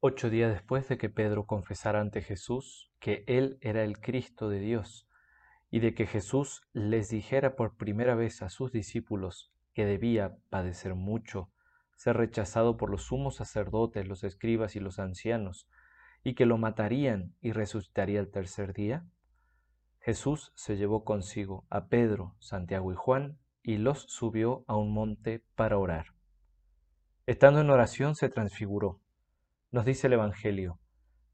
Ocho días después de que Pedro confesara ante Jesús que él era el Cristo de Dios y de que Jesús les dijera por primera vez a sus discípulos que debía padecer mucho, ser rechazado por los sumos sacerdotes, los escribas y los ancianos, y que lo matarían y resucitaría el tercer día, Jesús se llevó consigo a Pedro, Santiago y Juan y los subió a un monte para orar. Estando en oración se transfiguró nos dice el Evangelio,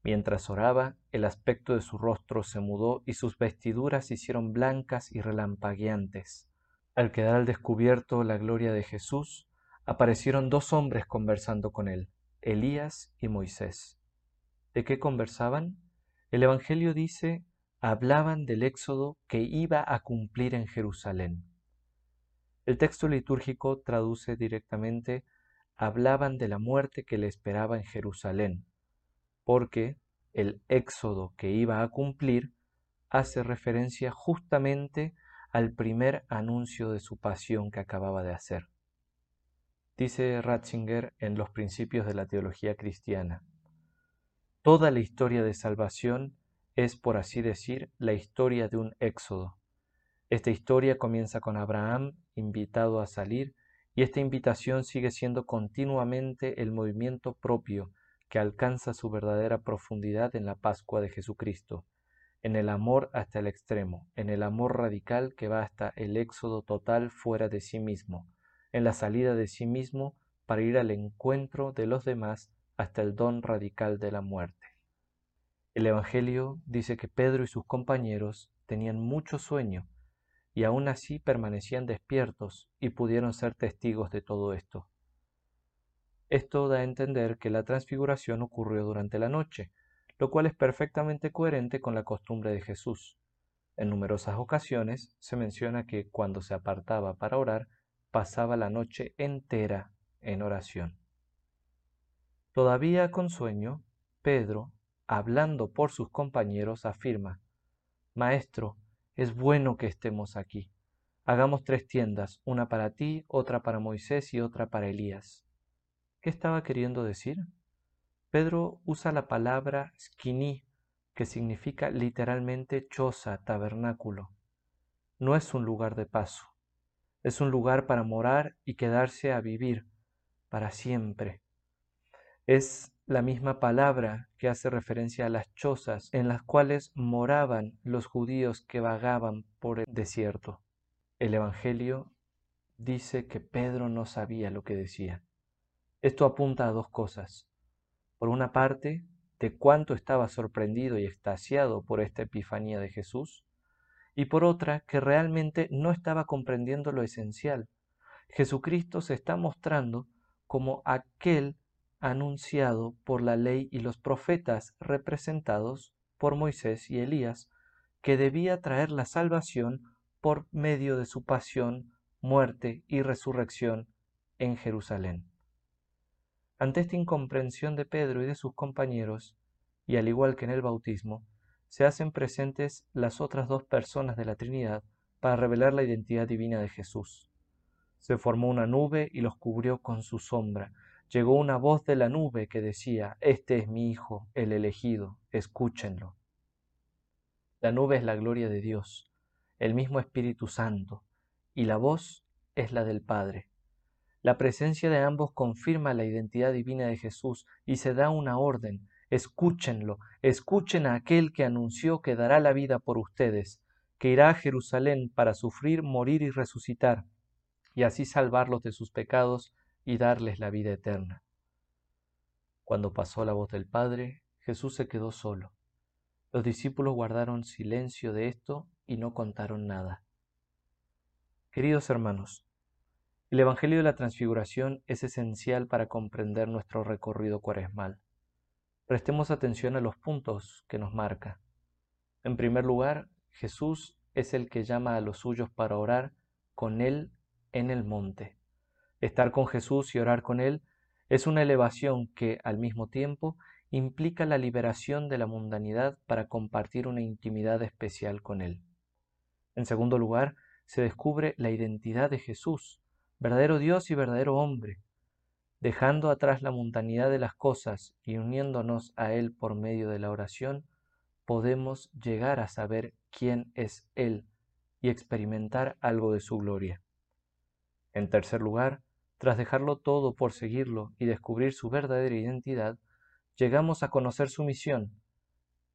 mientras oraba, el aspecto de su rostro se mudó y sus vestiduras se hicieron blancas y relampagueantes. Al quedar al descubierto la gloria de Jesús, aparecieron dos hombres conversando con él, Elías y Moisés. ¿De qué conversaban? El Evangelio dice, hablaban del éxodo que iba a cumplir en Jerusalén. El texto litúrgico traduce directamente hablaban de la muerte que le esperaba en Jerusalén, porque el éxodo que iba a cumplir hace referencia justamente al primer anuncio de su pasión que acababa de hacer. Dice Ratzinger en Los Principios de la Teología Cristiana, Toda la historia de salvación es, por así decir, la historia de un éxodo. Esta historia comienza con Abraham invitado a salir y esta invitación sigue siendo continuamente el movimiento propio que alcanza su verdadera profundidad en la Pascua de Jesucristo, en el amor hasta el extremo, en el amor radical que va hasta el éxodo total fuera de sí mismo, en la salida de sí mismo para ir al encuentro de los demás hasta el don radical de la muerte. El Evangelio dice que Pedro y sus compañeros tenían mucho sueño y aún así permanecían despiertos y pudieron ser testigos de todo esto. Esto da a entender que la transfiguración ocurrió durante la noche, lo cual es perfectamente coherente con la costumbre de Jesús. En numerosas ocasiones se menciona que cuando se apartaba para orar, pasaba la noche entera en oración. Todavía con sueño, Pedro, hablando por sus compañeros, afirma, Maestro, es bueno que estemos aquí. Hagamos tres tiendas, una para ti, otra para Moisés y otra para Elías. ¿Qué estaba queriendo decir? Pedro usa la palabra skiní, que significa literalmente choza, tabernáculo. No es un lugar de paso, es un lugar para morar y quedarse a vivir para siempre. Es la misma palabra que hace referencia a las chozas en las cuales moraban los judíos que vagaban por el desierto. El Evangelio dice que Pedro no sabía lo que decía. Esto apunta a dos cosas. Por una parte, de cuánto estaba sorprendido y extasiado por esta epifanía de Jesús, y por otra, que realmente no estaba comprendiendo lo esencial. Jesucristo se está mostrando como aquel anunciado por la ley y los profetas representados por Moisés y Elías, que debía traer la salvación por medio de su pasión, muerte y resurrección en Jerusalén. Ante esta incomprensión de Pedro y de sus compañeros, y al igual que en el bautismo, se hacen presentes las otras dos personas de la Trinidad para revelar la identidad divina de Jesús. Se formó una nube y los cubrió con su sombra, llegó una voz de la nube que decía, Este es mi Hijo, el elegido, escúchenlo. La nube es la gloria de Dios, el mismo Espíritu Santo, y la voz es la del Padre. La presencia de ambos confirma la identidad divina de Jesús y se da una orden, escúchenlo, escuchen a aquel que anunció que dará la vida por ustedes, que irá a Jerusalén para sufrir, morir y resucitar, y así salvarlos de sus pecados y darles la vida eterna. Cuando pasó la voz del Padre, Jesús se quedó solo. Los discípulos guardaron silencio de esto y no contaron nada. Queridos hermanos, el Evangelio de la Transfiguración es esencial para comprender nuestro recorrido cuaresmal. Prestemos atención a los puntos que nos marca. En primer lugar, Jesús es el que llama a los suyos para orar con Él en el monte. Estar con Jesús y orar con Él es una elevación que, al mismo tiempo, implica la liberación de la mundanidad para compartir una intimidad especial con Él. En segundo lugar, se descubre la identidad de Jesús, verdadero Dios y verdadero hombre. dejando atrás la mundanidad de las cosas y uniéndonos a Él por medio de la oración, podemos llegar a saber quién es Él y experimentar algo de su gloria. En tercer lugar, tras dejarlo todo por seguirlo y descubrir su verdadera identidad, llegamos a conocer su misión.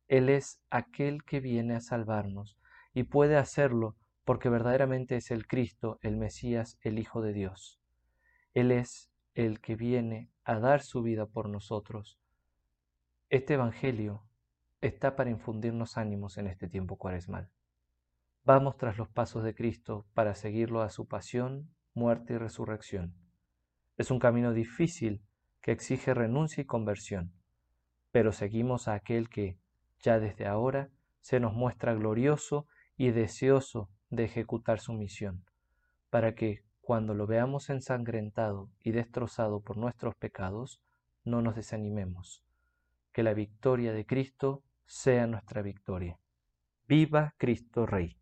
Él es aquel que viene a salvarnos y puede hacerlo porque verdaderamente es el Cristo, el Mesías, el Hijo de Dios. Él es el que viene a dar su vida por nosotros. Este Evangelio está para infundirnos ánimos en este tiempo cuaresmal. Vamos tras los pasos de Cristo para seguirlo a su pasión, muerte y resurrección. Es un camino difícil que exige renuncia y conversión, pero seguimos a aquel que, ya desde ahora, se nos muestra glorioso y deseoso de ejecutar su misión, para que, cuando lo veamos ensangrentado y destrozado por nuestros pecados, no nos desanimemos. Que la victoria de Cristo sea nuestra victoria. Viva Cristo Rey.